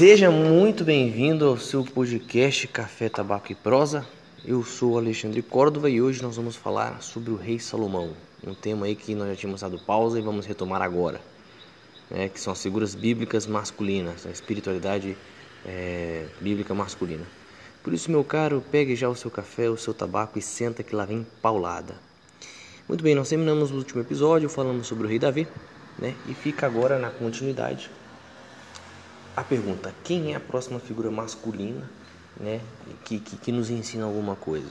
Seja muito bem-vindo ao seu podcast Café, Tabaco e Prosa. Eu sou Alexandre Córdova e hoje nós vamos falar sobre o rei Salomão, um tema aí que nós já tínhamos dado pausa e vamos retomar agora, né, que são as figuras bíblicas masculinas, a espiritualidade é, bíblica masculina. Por isso, meu caro, pegue já o seu café, o seu tabaco e senta que lá vem paulada. Muito bem, nós terminamos o último episódio falando sobre o rei Davi, né, e fica agora na continuidade a pergunta: quem é a próxima figura masculina né, que, que, que, nos ensina alguma coisa?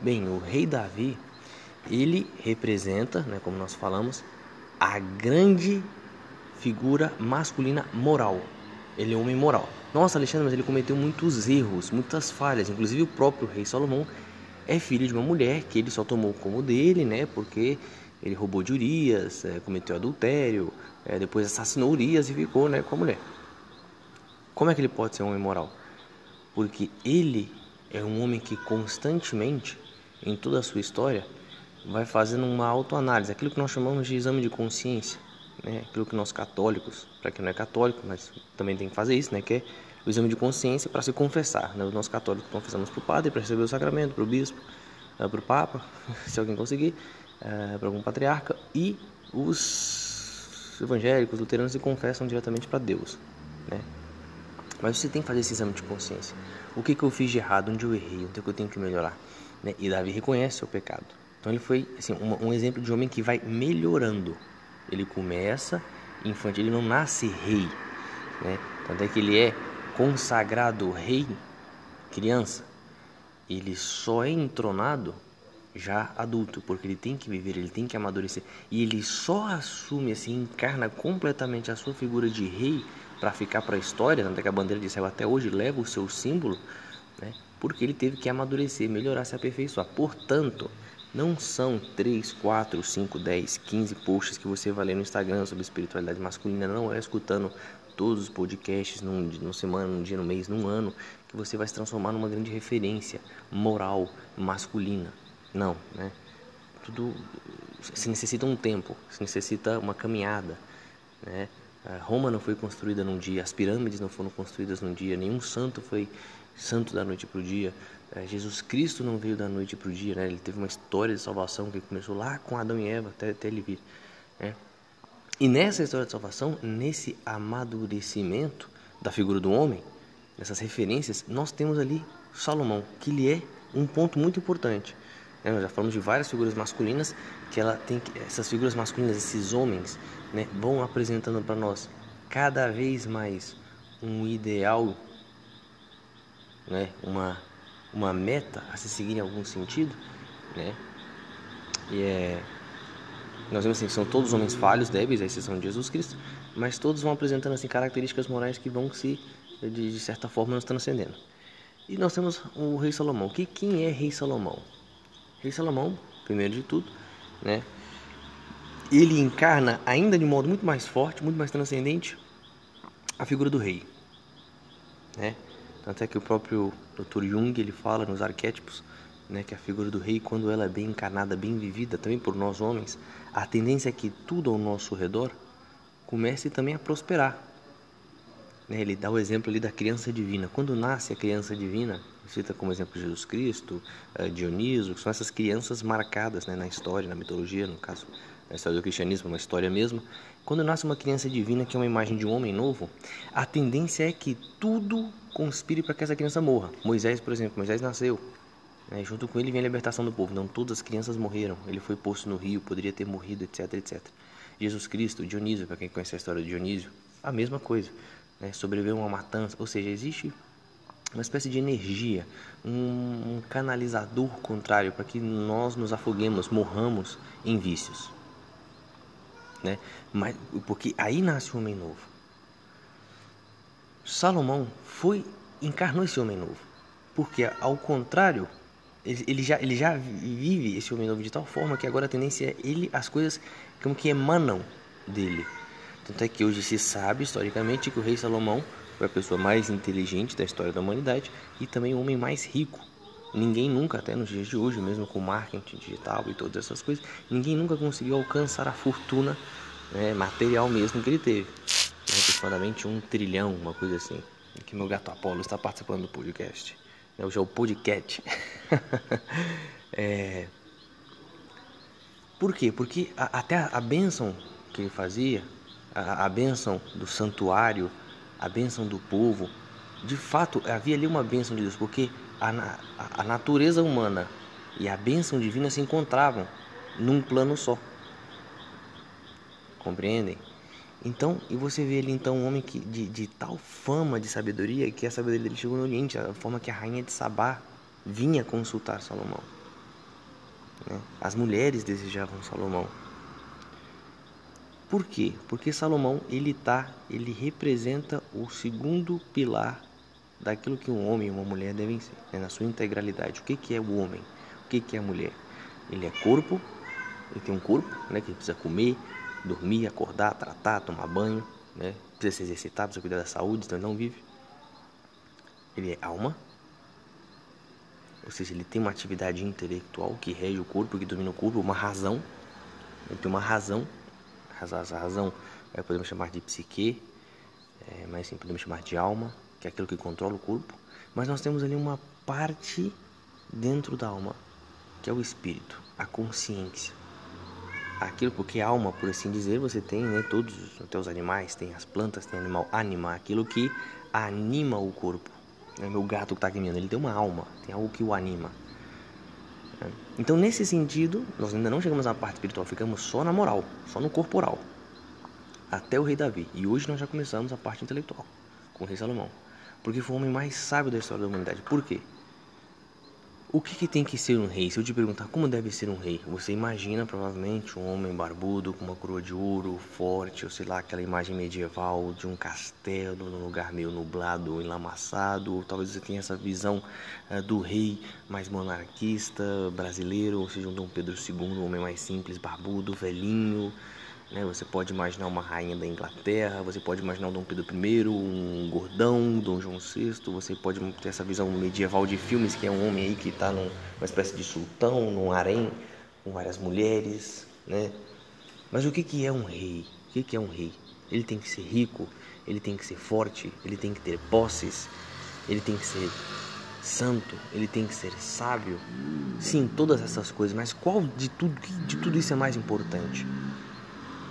Bem, o rei Davi, ele representa, né, como nós falamos, a grande figura masculina moral. Ele é um homem moral. Nossa, Alexandre, mas ele cometeu muitos erros, muitas falhas. Inclusive o próprio rei Salomão é filho de uma mulher que ele só tomou como dele, né? Porque ele roubou de Urias, é, cometeu adultério, é, depois assassinou Urias e ficou né, com a mulher. Como é que ele pode ser um homem moral? Porque ele é um homem que constantemente, em toda a sua história, vai fazendo uma autoanálise, aquilo que nós chamamos de exame de consciência, né? aquilo que nós católicos, para quem não é católico, mas também tem que fazer isso, né? que é o exame de consciência para se confessar. Né? Nossos católicos confessamos para o padre, para receber o sacramento, para o bispo, eh, para o papa, se alguém conseguir, eh, para algum patriarca, e os evangélicos, luteranos se confessam diretamente para Deus. Né? Mas você tem que fazer esse exame de consciência. O que, que eu fiz de errado? Onde eu errei? Onde é eu tenho que melhorar? Né? E Davi reconhece o pecado. Então ele foi assim, um, um, exemplo de homem que vai melhorando. Ele começa infantil, ele não nasce rei. Né? Tanto é que ele é consagrado rei criança. Ele só é entronado já adulto, porque ele tem que viver, ele tem que amadurecer. E ele só assume, assim, encarna completamente a sua figura de rei para ficar para a história, tanto é que a bandeira de Israel até hoje leva o seu símbolo, né? porque ele teve que amadurecer, melhorar, se aperfeiçoar. Portanto, não são 3, 4, 5, 10, 15 posts que você vai ler no Instagram sobre espiritualidade masculina, não é escutando todos os podcasts num, numa semana, num dia, num mês, num ano, que você vai se transformar numa grande referência moral masculina. Não, né? Tudo se necessita um tempo, se necessita uma caminhada, né? Roma não foi construída num dia, as pirâmides não foram construídas num dia, nenhum santo foi santo da noite para o dia. É, Jesus Cristo não veio da noite para o dia, né? ele teve uma história de salvação que começou lá com Adão e Eva até, até ele vir. Né? E nessa história de salvação, nesse amadurecimento da figura do homem, nessas referências, nós temos ali Salomão, que ele é um ponto muito importante. Né? Nós já falamos de várias figuras masculinas, que ela tem que, essas figuras masculinas, esses homens, né, vão apresentando para nós cada vez mais um ideal, né, uma, uma meta a se seguir em algum sentido, né? E é nós vemos assim são todos homens falhos, débeis, a exceção de Jesus Cristo, mas todos vão apresentando assim características morais que vão se de, de certa forma nos transcendendo. E nós temos o rei Salomão. Que quem é rei Salomão? Rei Salomão, primeiro de tudo, né? Ele encarna ainda de modo muito mais forte, muito mais transcendente, a figura do rei, né? Tanto é que o próprio Dr. Jung ele fala nos arquétipos, né, que a figura do rei, quando ela é bem encarnada, bem vivida, também por nós homens, a tendência é que tudo ao nosso redor comece também a prosperar. Né? Ele dá o exemplo ali da criança divina. Quando nasce a criança divina, cita como exemplo Jesus Cristo, uh, Dioniso, que são essas crianças marcadas né, na história, na mitologia, no caso, na história do cristianismo, uma história mesmo. Quando nasce uma criança divina, que é uma imagem de um homem novo, a tendência é que tudo conspire para que essa criança morra. Moisés, por exemplo, Moisés nasceu. Né, junto com ele vem a libertação do povo. Não todas as crianças morreram. Ele foi posto no rio, poderia ter morrido, etc, etc. Jesus Cristo, Dionísio, para quem conhece a história de Dionísio, a mesma coisa. Né, sobreviveu a uma matança. Ou seja, existe uma espécie de energia, um, um canalizador contrário para que nós nos afoguemos, morramos em vícios. Né? Mas, porque aí nasce o homem novo. Salomão foi encarnou esse homem novo, porque ao contrário ele, ele, já, ele já vive esse homem novo de tal forma que agora a tendência é ele as coisas como que emanam dele. Tanto é que hoje se sabe historicamente que o rei Salomão foi a pessoa mais inteligente da história da humanidade e também o homem mais rico. Ninguém nunca, até nos dias de hoje, mesmo com marketing digital e todas essas coisas, ninguém nunca conseguiu alcançar a fortuna né, material mesmo que ele teve. Né, aproximadamente um trilhão, uma coisa assim. que meu gato Apolo está participando do podcast. Hoje é o podcast. é... Por quê? Porque a, até a, a bênção que ele fazia, a, a bênção do santuário, a bênção do povo, de fato havia ali uma bênção de Deus, porque a, a, a natureza humana e a bênção divina se encontravam num plano só. Compreendem? Então, e você vê ali então um homem que, de, de tal fama de sabedoria que a sabedoria dele chegou no Oriente, a forma que a rainha de Sabá vinha consultar Salomão. Né? As mulheres desejavam Salomão. Por quê? Porque Salomão ele tá, ele representa o segundo pilar daquilo que um homem e uma mulher devem ser, né? na sua integralidade. O que, que é o homem? O que, que é a mulher? Ele é corpo, ele tem um corpo, né, que precisa comer, dormir, acordar, tratar, tomar banho, né? Precisa se exercitar, precisa cuidar da saúde, então ele não vive. Ele é alma, ou seja, ele tem uma atividade intelectual que rege o corpo, que domina o corpo, uma razão. Ele tem uma razão, essa razão é, podemos chamar de psique, é, mas sim podemos chamar de alma, que é aquilo que controla o corpo. Mas nós temos ali uma parte dentro da alma, que é o espírito, a consciência aquilo porque alma, por assim dizer, você tem, né, todos até os animais, tem as plantas, tem animal, anima, aquilo que anima o corpo. Né? Meu gato que está aqui ele tem uma alma, tem algo que o anima. Né? Então, nesse sentido, nós ainda não chegamos na parte espiritual, ficamos só na moral, só no corporal, até o rei Davi. E hoje nós já começamos a parte intelectual, com o rei Salomão, porque foi o homem mais sábio da história da humanidade. Por quê? O que, que, tem que ser um rei? Se eu te perguntar como deve ser um rei, você imagina provavelmente um homem barbudo com uma coroa de ouro, forte, ou sei lá, aquela imagem medieval de um castelo num lugar meio nublado, enlamaçado, ou talvez você tenha essa visão uh, do rei mais monarquista brasileiro, ou seja, um Dom Pedro II, um homem mais simples, barbudo, velhinho? Você pode imaginar uma rainha da Inglaterra, você pode imaginar um Dom Pedro I, um gordão, Dom João VI, você pode ter essa visão medieval de filmes que é um homem aí que está numa espécie de sultão, num harém, com várias mulheres, né? Mas o que, que é um rei? O que, que é um rei? Ele tem que ser rico, ele tem que ser forte, ele tem que ter posses, ele tem que ser santo, ele tem que ser sábio. Sim, todas essas coisas, mas qual de tudo, de tudo isso é mais importante?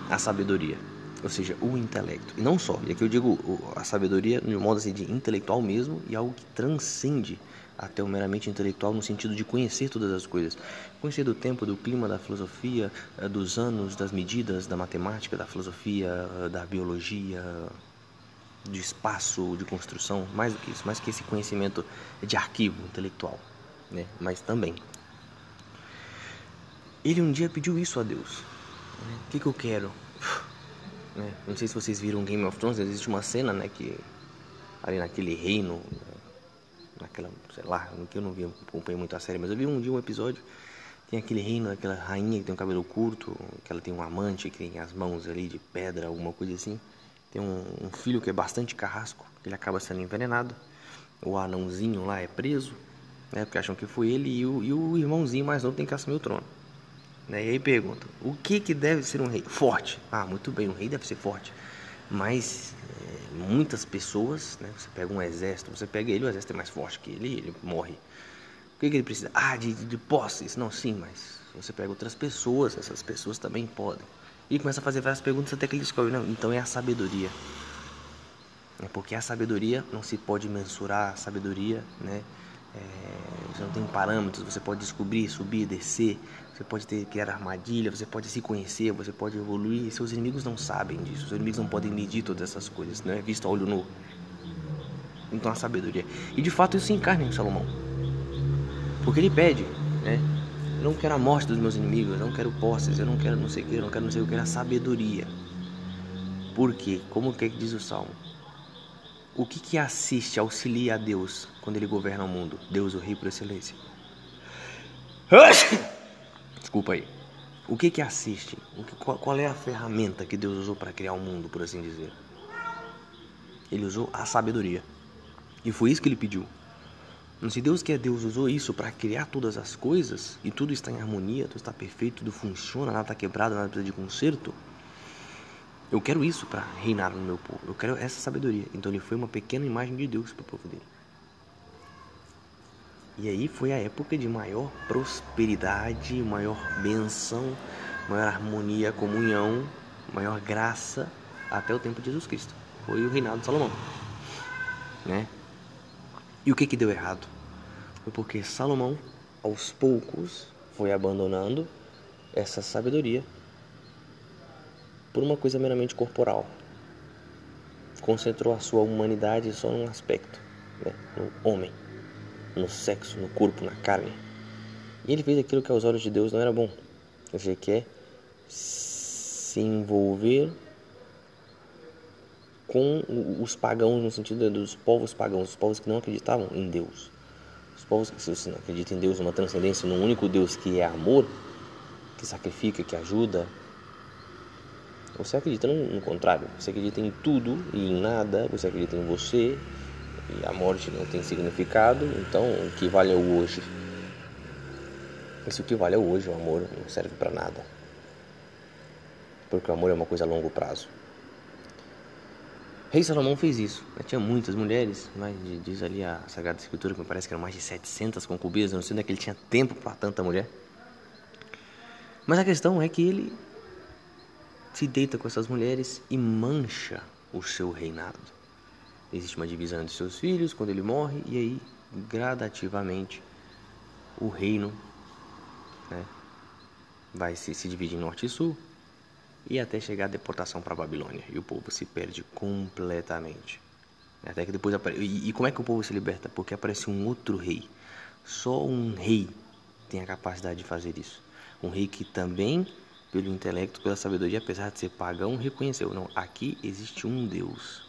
A sabedoria, ou seja, o intelecto. E não só, e aqui eu digo a sabedoria de um modo assim, de intelectual mesmo e algo que transcende até o meramente intelectual no sentido de conhecer todas as coisas. Conhecer do tempo, do clima, da filosofia, eh, dos anos, das medidas, da matemática, da filosofia, eh, da biologia, de espaço, de construção, mais do que isso, mais que esse conhecimento de arquivo intelectual, né? Mas também. Ele um dia pediu isso a Deus. O que, que eu quero? Né? Não sei se vocês viram Game of Thrones, existe uma cena, né, que ali naquele reino, naquela, sei lá, que eu não vi, acompanhei muito a série, mas eu vi um dia um episódio, tem aquele reino, aquela rainha que tem um cabelo curto, que ela tem um amante, que tem as mãos ali de pedra, alguma coisa assim. Tem um, um filho que é bastante carrasco, ele acaba sendo envenenado. O anãozinho lá é preso, né, porque acham que foi ele, e o, e o irmãozinho mais novo tem que assumir o trono. Né? E aí pergunta, o que, que deve ser um rei? Forte. Ah, muito bem, um rei deve ser forte. Mas é, muitas pessoas, né? você pega um exército, você pega ele, o exército é mais forte que ele, ele morre. O que, que ele precisa? Ah, de, de, de posses. Não, sim, mas você pega outras pessoas, essas pessoas também podem. E começa a fazer várias perguntas até que ele descobre, não, então é a sabedoria. É porque a sabedoria não se pode mensurar, a sabedoria, né? É, você não tem parâmetros, você pode descobrir, subir, descer, você pode ter, criar armadilha, você pode se conhecer, você pode evoluir. Seus inimigos não sabem disso, seus inimigos não podem medir todas essas coisas, não é visto a olho nu. Então a sabedoria. E de fato isso se encarna em Salomão. Porque ele pede, né? Eu não quero a morte dos meus inimigos, eu não quero posses, eu não quero não sei o que, eu não quero não sei o que, eu quero a sabedoria. Por quê? Como que, é que diz o Salmo? O que, que assiste, auxilia a Deus quando ele governa o mundo? Deus, o Rei por excelência. Desculpa aí. O que que assiste? O que, qual, qual é a ferramenta que Deus usou para criar o mundo, por assim dizer? Ele usou a sabedoria. E foi isso que ele pediu. Se Deus quer, Deus usou isso para criar todas as coisas e tudo está em harmonia, tudo está perfeito, tudo funciona, nada está quebrado, nada precisa de conserto. Eu quero isso para reinar no meu povo. Eu quero essa sabedoria. Então ele foi uma pequena imagem de Deus para o povo dele. E aí foi a época de maior prosperidade, maior benção, maior harmonia, comunhão, maior graça até o tempo de Jesus Cristo. Foi o reinado de Salomão, né? E o que que deu errado? Foi porque Salomão, aos poucos, foi abandonando essa sabedoria por uma coisa meramente corporal. Concentrou a sua humanidade só num aspecto, né? no homem, no sexo, no corpo, na carne. E ele fez aquilo que aos olhos de Deus não era bom. Ele quer se envolver com os pagãos no sentido dos povos pagãos, os povos que não acreditavam em Deus. Os povos que se não acredita em Deus, numa transcendência, num único Deus que é amor, que sacrifica, que ajuda, você acredita no, contrário. Você acredita em tudo e em nada. Você acredita em você. E a morte não tem significado. Então, o que vale é o hoje. Isso o que vale é o hoje. O amor não serve para nada. Porque o amor é uma coisa a longo prazo. Rei Salomão fez isso. Tinha muitas mulheres, mas diz ali a Sagrada Escritura que me parece que eram mais de 700 concubinas. Eu não sei onde é que ele tinha tempo para tanta mulher. Mas a questão é que ele se deita com essas mulheres e mancha o seu reinado. Existe uma divisão entre seus filhos quando ele morre, e aí, gradativamente, o reino né, vai se, se dividir em norte e sul, e até chegar a deportação para a Babilônia, e o povo se perde completamente. Até que depois apare... e, e como é que o povo se liberta? Porque aparece um outro rei. Só um rei tem a capacidade de fazer isso. Um rei que também pelo intelecto, pela sabedoria, apesar de ser pagão, reconheceu: não, aqui existe um Deus.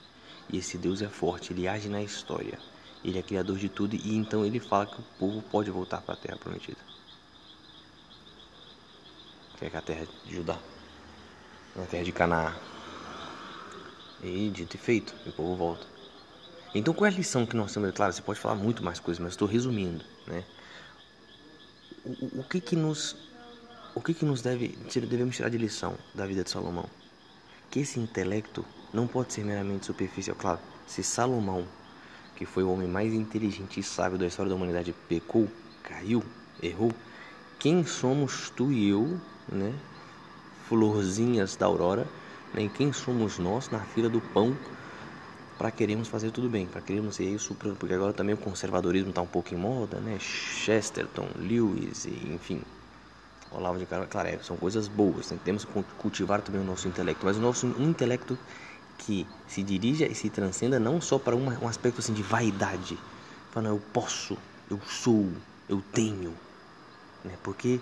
E esse Deus é forte, ele age na história. Ele é criador de tudo e então ele fala que o povo pode voltar para a terra prometida. Que é a terra de Judá, a terra de Canaã. E dito e feito, o povo volta. Então qual é a lição que nós temos? Claro, você pode falar muito mais coisas, mas estou resumindo, né? O, o que que nos o que, que nos deve, devemos tirar de lição da vida de Salomão? Que esse intelecto não pode ser meramente superficial. Claro, se Salomão, que foi o homem mais inteligente e sábio da história da humanidade, pecou, caiu, errou, quem somos tu e eu, né? Florzinhas da aurora, né? quem somos nós na fila do pão para queremos fazer tudo bem, para queremos ser isso, porque agora também o conservadorismo está um pouco em moda, né? Chesterton, Lewis, enfim, Olavo de Carvalho, são coisas boas, né? temos que cultivar também o nosso intelecto, mas o nosso um intelecto que se dirija e se transcenda não só para uma, um aspecto assim de vaidade, falando eu posso, eu sou, eu tenho, né? porque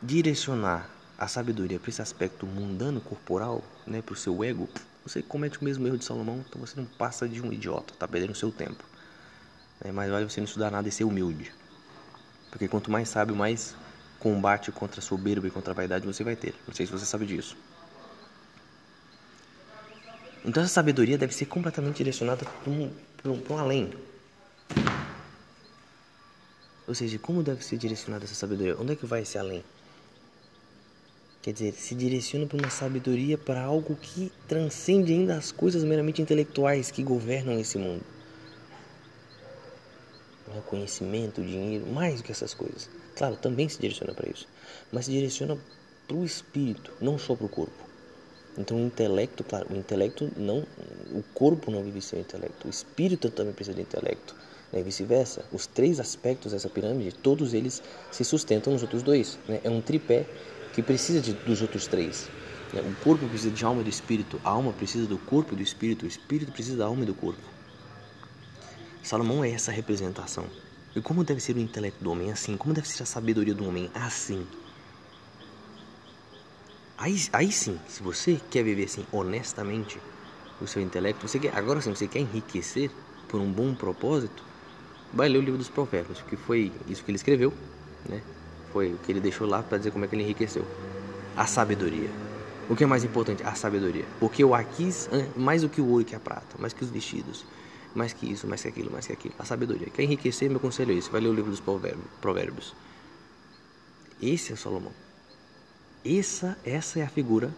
direcionar a sabedoria para esse aspecto mundano, corporal, né, para o seu ego, você comete o mesmo erro de Salomão, então você não passa de um idiota, está perdendo o seu tempo. É mais vale você não estudar nada e ser humilde. Porque quanto mais sábio, mais combate contra a soberba e contra a vaidade você vai ter. Não sei se você sabe disso. Então essa sabedoria deve ser completamente direcionada para um, para um, para um além. Ou seja, como deve ser direcionada essa sabedoria? Onde é que vai esse além? Quer dizer, se direciona para uma sabedoria para algo que transcende ainda as coisas meramente intelectuais que governam esse mundo. O conhecimento, o dinheiro, mais do que essas coisas. Claro, também se direciona para isso, mas se direciona para o espírito, não só para o corpo. Então, o intelecto, claro, o intelecto não, o corpo não vive sem o intelecto, o espírito também precisa de intelecto, né? e vice-versa. Os três aspectos dessa pirâmide, todos eles se sustentam nos outros dois. Né? É um tripé que precisa de, dos outros três. Né? O corpo precisa de alma e do espírito, a alma precisa do corpo e do espírito, o espírito precisa da alma e do corpo. Salomão é essa representação. E como deve ser o intelecto do homem? Assim. Como deve ser a sabedoria do homem? Assim. Aí, aí sim, se você quer viver assim honestamente o seu intelecto, você quer, agora sim, você quer enriquecer por um bom propósito, vai ler o livro dos provérbios, que foi isso que ele escreveu, né? Foi o que ele deixou lá para dizer como é que ele enriqueceu. A sabedoria. O que é mais importante? A sabedoria. Porque eu quis mais do que o ouro que a prata, mais que os vestidos mais que isso, mais que aquilo, mais que aquilo. A sabedoria. Quer enriquecer, meu conselho é esse. Vai ler o livro dos provérbios. Esse é Salomão. Essa, essa é a figura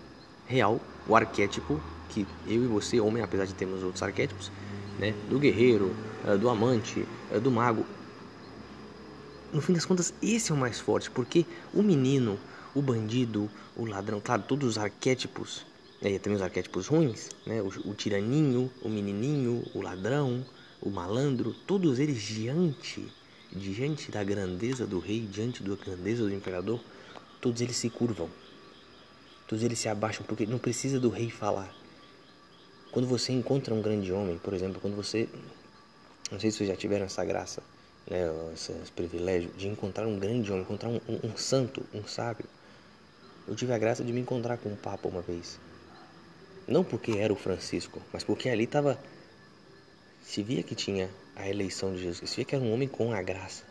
real, o arquétipo que eu e você, homem, apesar de termos outros arquétipos, né, do guerreiro, eh, do amante, eh, do mago, no fim das contas, esse é o mais forte, porque o menino, o bandido, o ladrão, claro, todos os arquétipos, né, também os arquétipos ruins, né, o, o tiraninho, o menininho, o ladrão, o malandro, todos eles diante, diante da grandeza do rei, diante da grandeza do imperador, todos eles se curvam. Todos eles se abaixam porque não precisa do rei falar. Quando você encontra um grande homem, por exemplo, quando você, não sei se vocês já tiveram essa graça, né, esse, esse privilégio de encontrar um grande homem, encontrar um, um, um santo, um sábio. Eu tive a graça de me encontrar com um papa uma vez. Não porque era o Francisco, mas porque ali estava. Se via que tinha a eleição de Jesus, se via que era um homem com a graça.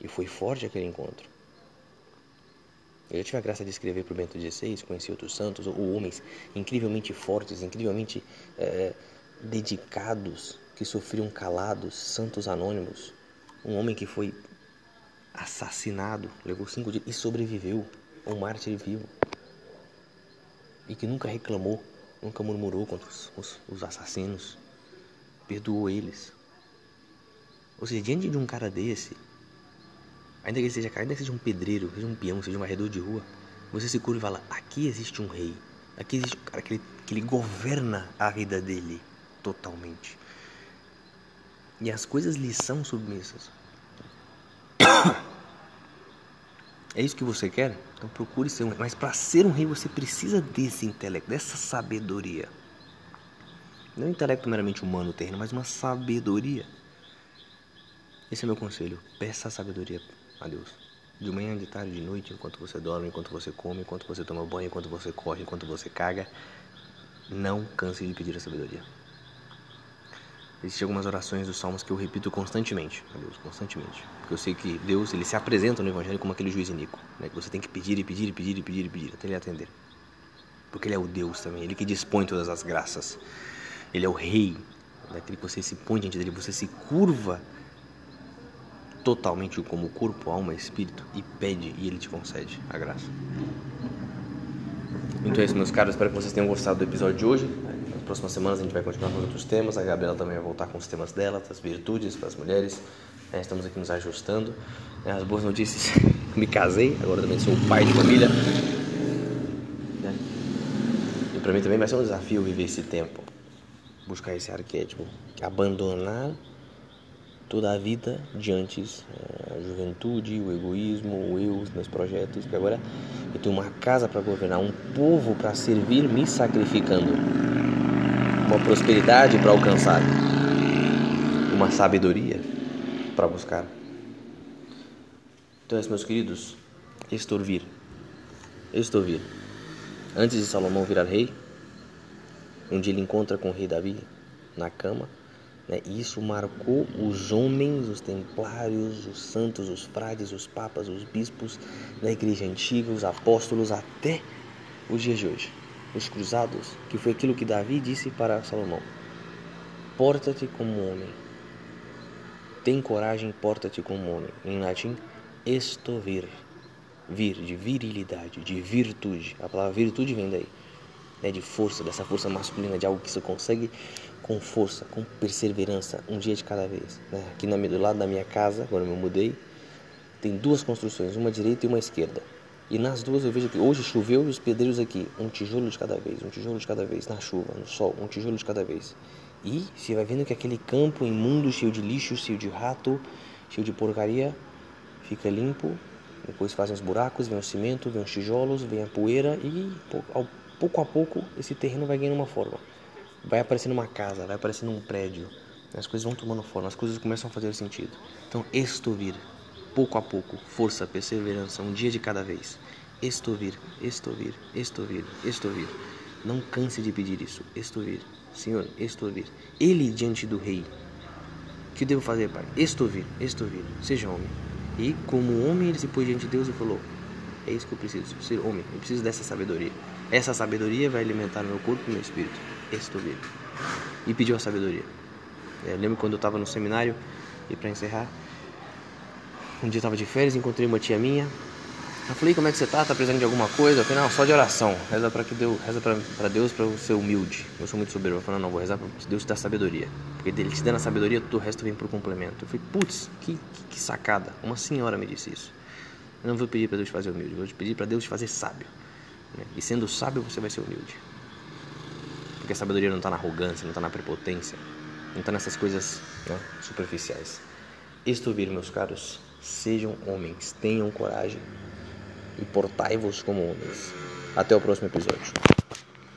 E foi forte aquele encontro. Eu tive a graça de escrever para o Bento XVI, conheci outros santos, ou homens incrivelmente fortes, incrivelmente é, dedicados, que sofriam calados, santos anônimos. Um homem que foi assassinado, levou cinco dias e sobreviveu, um mártir vivo. E que nunca reclamou, nunca murmurou contra os, os, os assassinos, perdoou eles. Ou seja, diante de um cara desse, ainda que ele seja, ainda que seja um pedreiro, seja um peão, seja um varredor de rua, você se cura e fala: aqui existe um rei, aqui existe um cara que ele, que ele governa a vida dele totalmente. E as coisas lhe são submissas. É isso que você quer? Então procure ser um rei. Mas para ser um rei você precisa desse intelecto, dessa sabedoria. Não um intelecto meramente humano, terreno, mas uma sabedoria. Esse é meu conselho. Peça sabedoria a Deus. De manhã, de tarde, de noite, enquanto você dorme, enquanto você come, enquanto você toma banho, enquanto você corre, enquanto você caga. Não canse de pedir a sabedoria. Existem algumas orações dos salmos que eu repito constantemente a Deus, constantemente. Porque eu sei que Deus ele se apresenta no Evangelho como aquele juiz iníquo, né? que você tem que pedir e pedir e pedir e pedir e pedir até ele atender. Porque ele é o Deus também, ele que dispõe todas as graças. Ele é o rei, daquele que você se põe diante dele, você se curva totalmente como corpo, alma espírito e pede e ele te concede a graça. Então é isso, meus caros. Espero que vocês tenham gostado do episódio de hoje próximas semanas a gente vai continuar com outros temas. A Gabriela também vai voltar com os temas dela, das virtudes para as mulheres. É, estamos aqui nos ajustando. É, as boas notícias: me casei, agora também sou pai de família. Né? E para mim também vai ser um desafio viver esse tempo, buscar esse arquétipo, abandonar toda a vida de antes, é, a juventude, o egoísmo, o eu, os meus projetos, porque agora eu tenho uma casa para governar, um povo para servir, me sacrificando uma prosperidade para alcançar, uma sabedoria para buscar. Então, meus queridos, estorvir, estorvir. Antes de Salomão virar rei, dia ele encontra com o rei Davi na cama, né? isso marcou os homens, os templários, os santos, os frades, os papas, os bispos da igreja antiga, os apóstolos, até os dias de hoje os cruzados, que foi aquilo que Davi disse para Salomão: Porta-te como homem. Tem coragem, porta-te como homem. Em latim, estovir. Vir, de virilidade, de virtude. A palavra virtude vem daí. Né, de força, dessa força masculina, de algo que você consegue com força, com perseverança, um dia de cada vez. Né? Aqui do lado da minha casa, quando eu me mudei, tem duas construções, uma direita e uma esquerda. E nas duas eu vejo que hoje choveu os pedreiros aqui, um tijolo de cada vez, um tijolo de cada vez, na chuva, no sol, um tijolo de cada vez. E você vai vendo que aquele campo imundo, cheio de lixo, cheio de rato, cheio de porcaria, fica limpo. Depois fazem os buracos, vem o cimento, vem os tijolos, vem a poeira e pouco a pouco esse terreno vai ganhando uma forma. Vai aparecendo uma casa, vai aparecendo um prédio. As coisas vão tomando forma, as coisas começam a fazer sentido. Então, estovir pouco a pouco, força, perseverança, um dia de cada vez. Estovir, estovir, estovir, estovir. Não canse de pedir isso. Estovir. Senhor, estovir. Ele diante do rei. Que devo fazer, Pai? Estovir, estovir. Seja homem. E como homem, ele se pôs diante de Deus e falou: É isso que eu preciso, ser homem. Eu preciso dessa sabedoria. Essa sabedoria vai alimentar meu corpo e meu espírito. Estovir. E pediu a sabedoria. Eu lembro quando eu estava no seminário, e para encerrar, um dia eu estava de férias, encontrei uma tia minha Eu falei, como é que você tá? Tá precisando de alguma coisa? Eu falei, não, só de oração. Reza para que Deus, reza pra, pra Deus para ser humilde. Eu sou muito soberbo. Eu falei, não, vou rezar para Deus te dar sabedoria. Porque dele te dando a sabedoria, todo o resto vem por complemento. Eu falei, putz, que, que, que, sacada. Uma senhora me disse isso. Eu não vou pedir para Deus te fazer humilde, vou pedir para Deus te fazer sábio. Né? E sendo sábio, você vai ser humilde. Porque a sabedoria não está na arrogância, não está na prepotência, não está nessas coisas né, superficiais. Isto vir, meus caros, sejam homens, tenham coragem e portai-vos como homens. Até o próximo episódio.